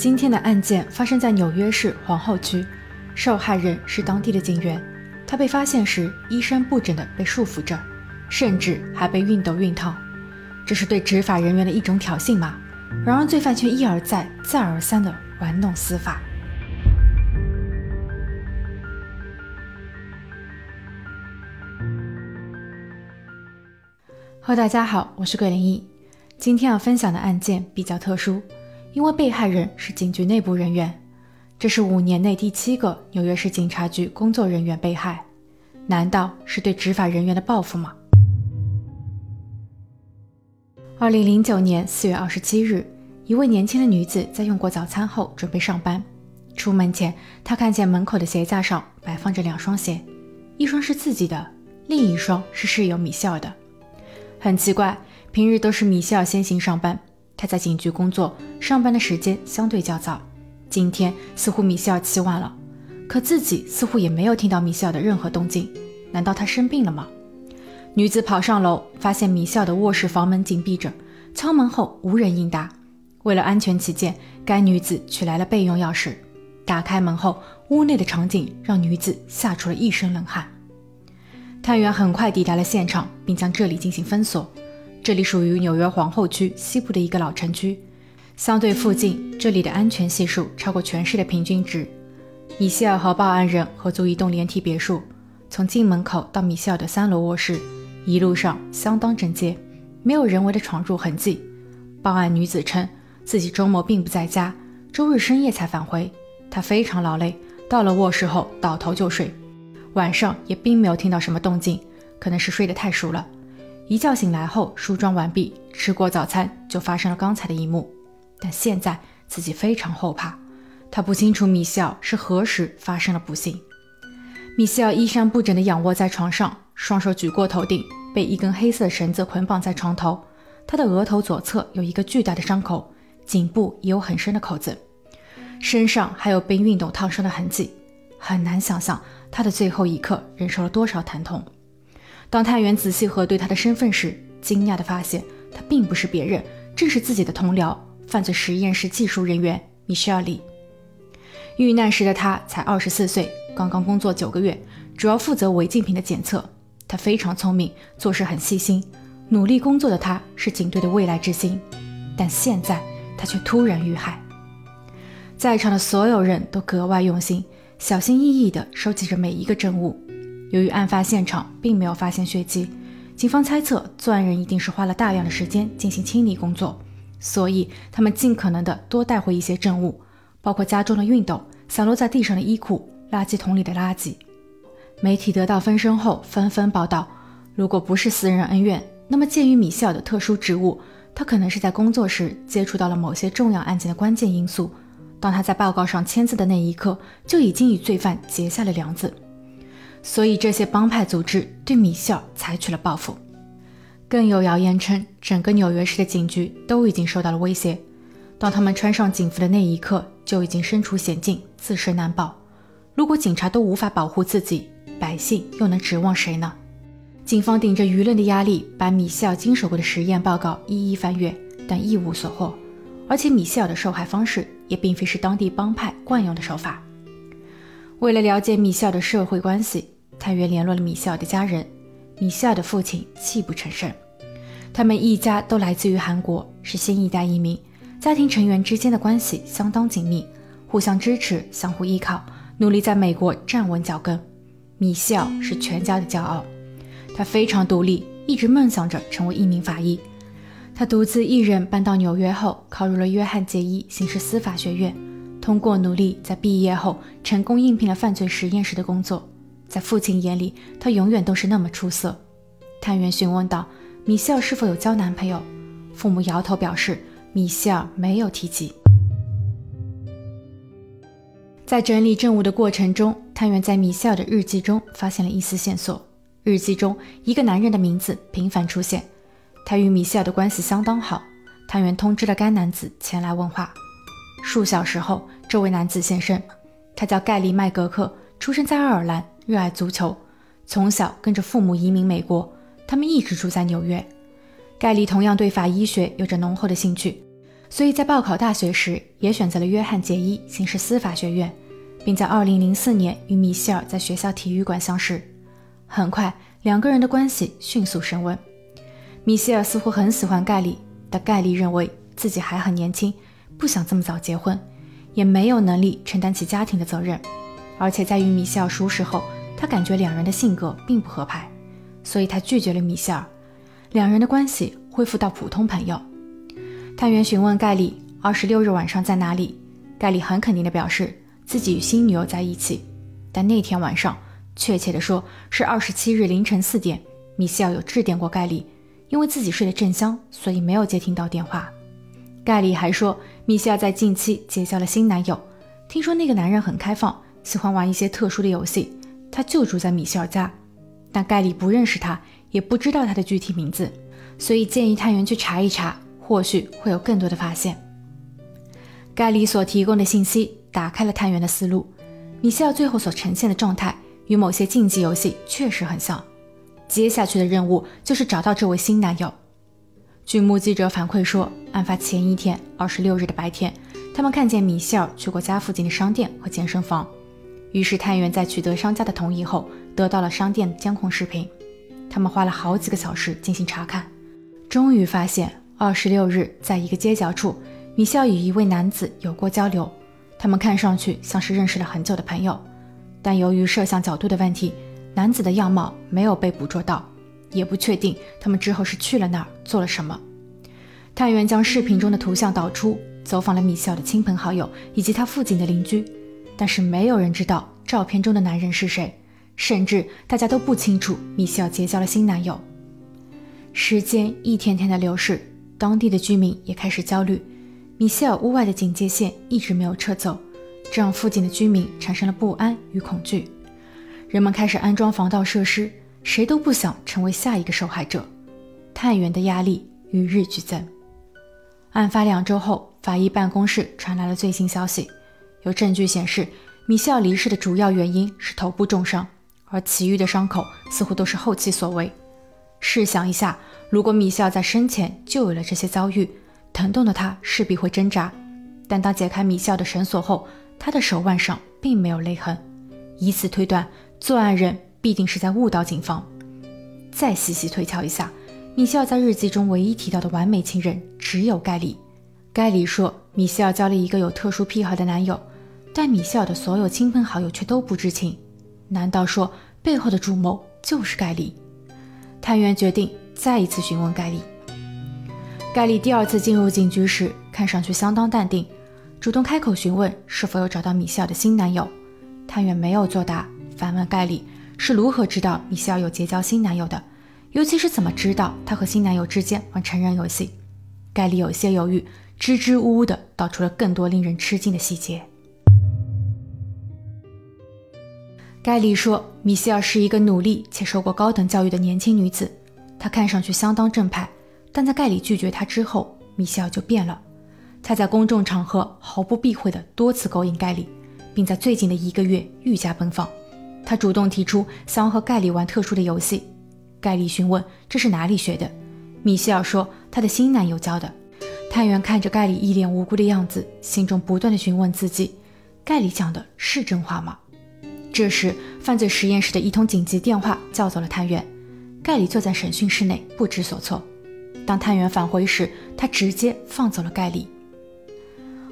今天的案件发生在纽约市皇后区，受害人是当地的警员。他被发现时衣衫不整的被束缚着，甚至还被熨斗熨烫。这是对执法人员的一种挑衅吗？然而罪犯却一而再、再而三的玩弄司法。Hello，大家好，我是桂林一。今天要分享的案件比较特殊。因为被害人是警局内部人员，这是五年内第七个纽约市警察局工作人员被害，难道是对执法人员的报复吗？二零零九年四月二十七日，一位年轻的女子在用过早餐后准备上班，出门前她看见门口的鞋架上摆放着两双鞋，一双是自己的，另一双是室友米歇尔的。很奇怪，平日都是米歇尔先行上班。他在警局工作，上班的时间相对较早。今天似乎米歇尔起晚了，可自己似乎也没有听到米歇尔的任何动静。难道他生病了吗？女子跑上楼，发现米歇尔的卧室房门紧闭着，敲门后无人应答。为了安全起见，该女子取来了备用钥匙。打开门后，屋内的场景让女子吓出了一身冷汗。探员很快抵达了现场，并将这里进行封锁。这里属于纽约皇后区西部的一个老城区，相对附近，这里的安全系数超过全市的平均值。米歇尔和报案人合租一栋连体别墅，从进门口到米歇尔的三楼卧室，一路上相当整洁，没有人为的闯入痕迹。报案女子称自己周末并不在家，周日深夜才返回。她非常劳累，到了卧室后倒头就睡，晚上也并没有听到什么动静，可能是睡得太熟了。一觉醒来后，梳妆完毕，吃过早餐，就发生了刚才的一幕。但现在自己非常后怕，他不清楚米歇尔是何时发生了不幸。米歇尔衣衫不整地仰卧在床上，双手举过头顶，被一根黑色绳子捆绑在床头。他的额头左侧有一个巨大的伤口，颈部也有很深的口子，身上还有被熨斗烫伤的痕迹。很难想象他的最后一刻忍受了多少疼痛。当探员仔细核对他的身份时，惊讶地发现他并不是别人，正是自己的同僚——犯罪实验室技术人员米歇尔里。遇难时的他才二十四岁，刚刚工作九个月，主要负责违禁品的检测。他非常聪明，做事很细心，努力工作的他是警队的未来之星。但现在他却突然遇害。在场的所有人都格外用心，小心翼翼地收集着每一个证物。由于案发现场并没有发现血迹，警方猜测作案人一定是花了大量的时间进行清理工作，所以他们尽可能的多带回一些证物，包括家中的熨斗、散落在地上的衣裤、垃圾桶里的垃圾。媒体得到风声后纷纷报道，如果不是私人恩怨，那么鉴于米歇尔的特殊职务，他可能是在工作时接触到了某些重要案件的关键因素，当他在报告上签字的那一刻，就已经与罪犯结下了梁子。所以，这些帮派组织对米歇尔采取了报复。更有谣言称，整个纽约市的警局都已经受到了威胁。当他们穿上警服的那一刻，就已经身处险境，自身难保。如果警察都无法保护自己，百姓又能指望谁呢？警方顶着舆论的压力，把米歇尔经手过的实验报告一一翻阅，但一无所获。而且，米歇尔的受害方式也并非是当地帮派惯用的手法。为了了解米歇尔的社会关系，探员联络了米歇尔的家人。米歇尔的父亲泣不成声。他们一家都来自于韩国，是新一代移民，家庭成员之间的关系相当紧密，互相支持，相互依靠，努力在美国站稳脚跟。米歇尔是全家的骄傲，他非常独立，一直梦想着成为一名法医。他独自一人搬到纽约后，考入了约翰杰伊刑事司法学院。通过努力，在毕业后成功应聘了犯罪实验室的工作。在父亲眼里，他永远都是那么出色。探员询问道：“米歇尔是否有交男朋友？”父母摇头表示：“米歇尔没有提及。”在整理证物的过程中，探员在米歇尔的日记中发现了一丝线索。日记中，一个男人的名字频繁出现，他与米歇尔的关系相当好。探员通知了该男子前来问话。数小时后，这位男子现身。他叫盖利·麦格克，出生在爱尔兰，热爱足球，从小跟着父母移民美国。他们一直住在纽约。盖利同样对法医学有着浓厚的兴趣，所以在报考大学时也选择了约翰杰伊刑事司法学院，并在2004年与米歇尔在学校体育馆相识。很快，两个人的关系迅速升温。米歇尔似乎很喜欢盖利，但盖利认为自己还很年轻，不想这么早结婚，也没有能力承担起家庭的责任。而且在与米歇尔熟识后，他感觉两人的性格并不合拍，所以他拒绝了米歇尔。两人的关系恢复到普通朋友。探员询问盖里二十六日晚上在哪里，盖里很肯定地表示自己与新女友在一起。但那天晚上，确切地说是二十七日凌晨四点，米歇尔有致电过盖里，因为自己睡得正香，所以没有接听到电话。盖里还说，米歇尔在近期结交了新男友，听说那个男人很开放。喜欢玩一些特殊的游戏，他就住在米歇尔家，但盖里不认识他，也不知道他的具体名字，所以建议探员去查一查，或许会有更多的发现。盖里所提供的信息打开了探员的思路，米歇尔最后所呈现的状态与某些竞技游戏确实很像。接下去的任务就是找到这位新男友。据目击者反馈说，案发前一天，二十六日的白天，他们看见米歇尔去过家附近的商店和健身房。于是探员在取得商家的同意后，得到了商店监控视频。他们花了好几个小时进行查看，终于发现二十六日在一个街角处，米歇尔与一位男子有过交流。他们看上去像是认识了很久的朋友，但由于摄像角度的问题，男子的样貌没有被捕捉到，也不确定他们之后是去了哪儿做了什么。探员将视频中的图像导出，走访了米歇尔的亲朋好友以及他附近的邻居。但是没有人知道照片中的男人是谁，甚至大家都不清楚米歇尔结交了新男友。时间一天天的流逝，当地的居民也开始焦虑。米歇尔屋外的警戒线一直没有撤走，这让附近的居民产生了不安与恐惧。人们开始安装防盗设施，谁都不想成为下一个受害者。探员的压力与日俱增。案发两周后，法医办公室传来了最新消息。有证据显示，米歇尔离世的主要原因是头部重伤，而其余的伤口似乎都是后期所为。试想一下，如果米歇尔在生前就有了这些遭遇，疼痛的他势必会挣扎。但当解开米歇尔的绳索后，他的手腕上并没有勒痕，以此推断，作案人必定是在误导警方。再细细推敲一下，米歇尔在日记中唯一提到的完美情人只有盖里。盖里说，米歇尔交了一个有特殊癖好的男友。但米歇尔的所有亲朋好友却都不知情，难道说背后的主谋就是盖里？探员决定再一次询问盖里。盖里第二次进入警局时，看上去相当淡定，主动开口询问是否有找到米歇尔的新男友。探员没有作答，反问盖里是如何知道米歇尔有结交新男友的，尤其是怎么知道他和新男友之间玩成人游戏。盖里有些犹豫，支支吾吾的道出了更多令人吃惊的细节。盖里说，米歇尔是一个努力且受过高等教育的年轻女子，她看上去相当正派。但在盖里拒绝她之后，米歇尔就变了。她在公众场合毫不避讳地多次勾引盖里，并在最近的一个月愈加奔放。他主动提出想要和盖里玩特殊的游戏。盖里询问这是哪里学的，米歇尔说她的新男友教的。探员看着盖里一脸无辜的样子，心中不断的询问自己：盖里讲的是真话吗？这时，犯罪实验室的一通紧急电话叫走了探员。盖里坐在审讯室内，不知所措。当探员返回时，他直接放走了盖里。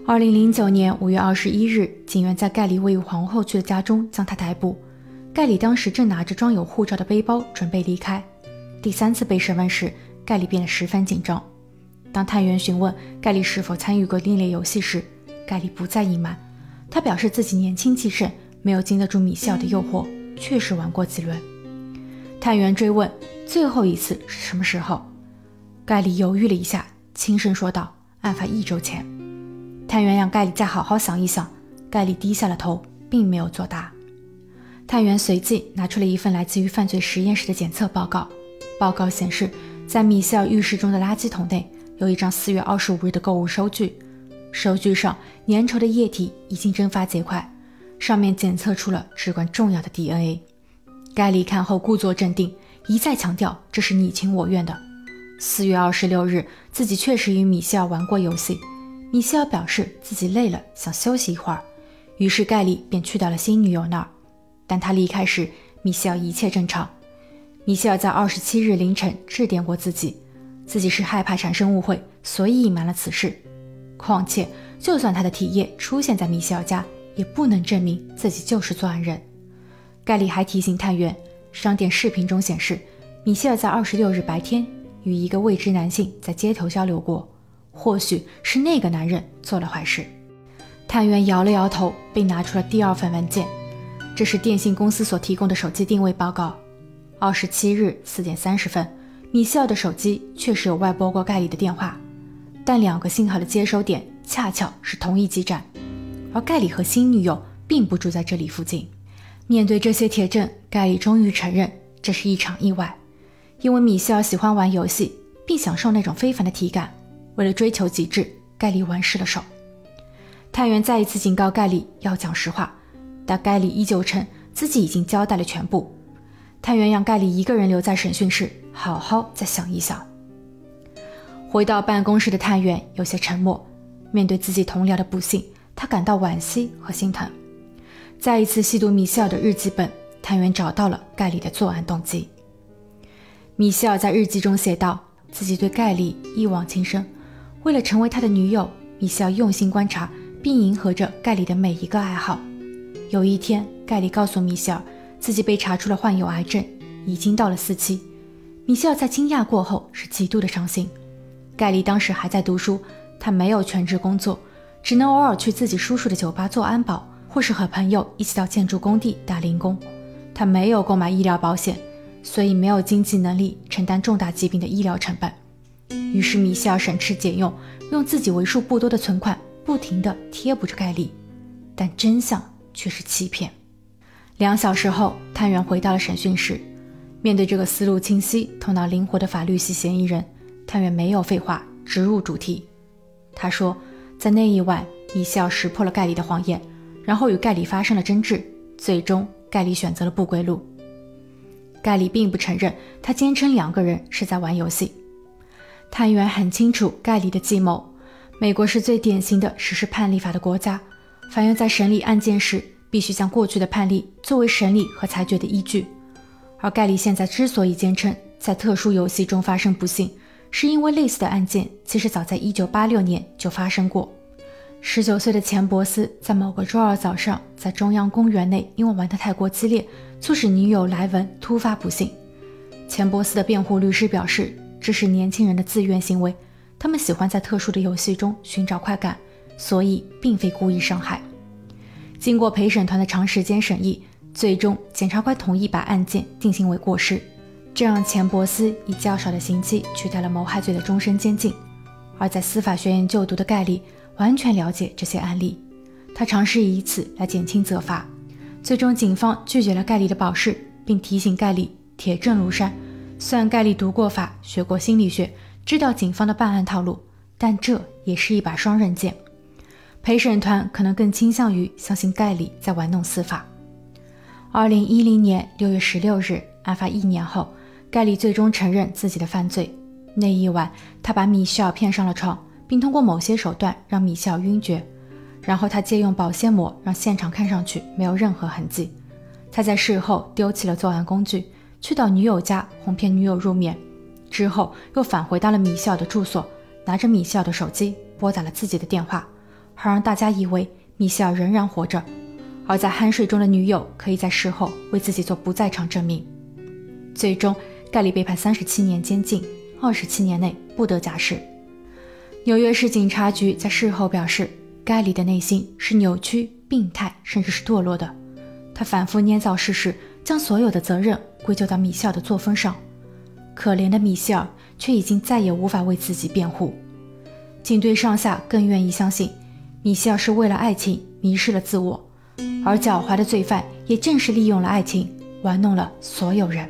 二零零九年五月二十一日，警员在盖里位于皇后区的家中将他逮捕。盖里当时正拿着装有护照的背包准备离开。第三次被审问时，盖里变得十分紧张。当探员询问盖里是否参与过另类游戏时，盖里不再隐瞒，他表示自己年轻气盛。没有经得住米歇尔的诱惑，确实玩过几轮。探员追问最后一次是什么时候，盖里犹豫了一下，轻声说道：“案发一周前。”探员让盖里再好好想一想，盖里低下了头，并没有作答。探员随即拿出了一份来自于犯罪实验室的检测报告，报告显示，在米歇尔浴室中的垃圾桶内有一张四月二十五日的购物收据，收据上粘稠的液体已经蒸发结块。上面检测出了至关重要的 DNA。盖里看后故作镇定，一再强调这是你情我愿的。四月二十六日，自己确实与米歇尔玩过游戏，米歇尔表示自己累了，想休息一会儿，于是盖里便去到了新女友那儿。但他离开时，米歇尔一切正常。米歇尔在二十七日凌晨致电过自己，自己是害怕产生误会，所以隐瞒了此事。况且，就算他的体液出现在米歇尔家，也不能证明自己就是作案人。盖里还提醒探员，商店视频中显示，米歇尔在二十六日白天与一个未知男性在街头交流过。或许是那个男人做了坏事。探员摇了摇头，并拿出了第二份文件。这是电信公司所提供的手机定位报告。二十七日四点三十分，米歇尔的手机确实有外拨过盖里的电话，但两个信号的接收点恰巧是同一基站，而盖里和新女友并不住在这里附近。面对这些铁证，盖里终于承认这是一场意外，因为米歇尔喜欢玩游戏，并享受那种非凡的体感。为了追求极致，盖里玩失了手。探员再一次警告盖里要讲实话，但盖里依旧称自己已经交代了全部。探员让盖里一个人留在审讯室，好好再想一想。回到办公室的探员有些沉默，面对自己同僚的不幸，他感到惋惜和心疼。再一次细读米歇尔的日记本，探员找到了盖里的作案动机。米歇尔在日记中写道：“自己对盖里一往情深。”为了成为他的女友，米歇尔用心观察并迎合着盖里的每一个爱好。有一天，盖里告诉米歇尔，自己被查出了患有癌症，已经到了四期。米歇尔在惊讶过后是极度的伤心。盖里当时还在读书，他没有全职工作，只能偶尔去自己叔叔的酒吧做安保，或是和朋友一起到建筑工地打零工。他没有购买医疗保险，所以没有经济能力承担重大疾病的医疗成本。于是米歇尔省吃俭用，用自己为数不多的存款，不停地贴补着盖里，但真相却是欺骗。两小时后，探员回到了审讯室，面对这个思路清晰、头脑灵活的法律系嫌疑人，探员没有废话，直入主题。他说，在那一晚，米歇尔识破了盖里的谎言，然后与盖里发生了争执，最终盖里选择了不归路。盖里并不承认，他坚称两个人是在玩游戏。探员很清楚盖里的计谋。美国是最典型的实施判例法的国家，法院在审理案件时必须将过去的判例作为审理和裁决的依据。而盖里现在之所以坚称在特殊游戏中发生不幸，是因为类似的案件其实早在1986年就发生过。19岁的钱伯斯在某个周二早上在中央公园内，因为玩得太过激烈，促使女友莱文突发不幸。钱伯斯的辩护律师表示。这是年轻人的自愿行为，他们喜欢在特殊的游戏中寻找快感，所以并非故意伤害。经过陪审团的长时间审议，最终检察官同意把案件定性为过失，这让钱伯斯以较少的刑期取代了谋害罪的终身监禁。而在司法学院就读的盖利完全了解这些案例，他尝试以此来减轻责罚。最终，警方拒绝了盖利的保释，并提醒盖利铁证如山。虽然盖利读过法，学过心理学，知道警方的办案套路，但这也是一把双刃剑。陪审团可能更倾向于相信盖里在玩弄司法。二零一零年六月十六日，案发一年后，盖里最终承认自己的犯罪。那一晚，他把米歇尔骗上了床，并通过某些手段让米歇尔晕厥，然后他借用保鲜膜让现场看上去没有任何痕迹。他在事后丢弃了作案工具。去到女友家哄骗女友入眠，之后又返回到了米歇尔的住所，拿着米歇尔的手机拨打了自己的电话，好让大家以为米歇尔仍然活着，而在酣睡中的女友可以在事后为自己做不在场证明。最终，盖里被判三十七年监禁，二十七年内不得假释。纽约市警察局在事后表示，盖里的内心是扭曲、病态，甚至是堕落的，他反复捏造事实。将所有的责任归咎到米歇尔的作风上，可怜的米歇尔却已经再也无法为自己辩护。警队上下更愿意相信，米歇尔是为了爱情迷失了自我，而狡猾的罪犯也正是利用了爱情玩弄了所有人。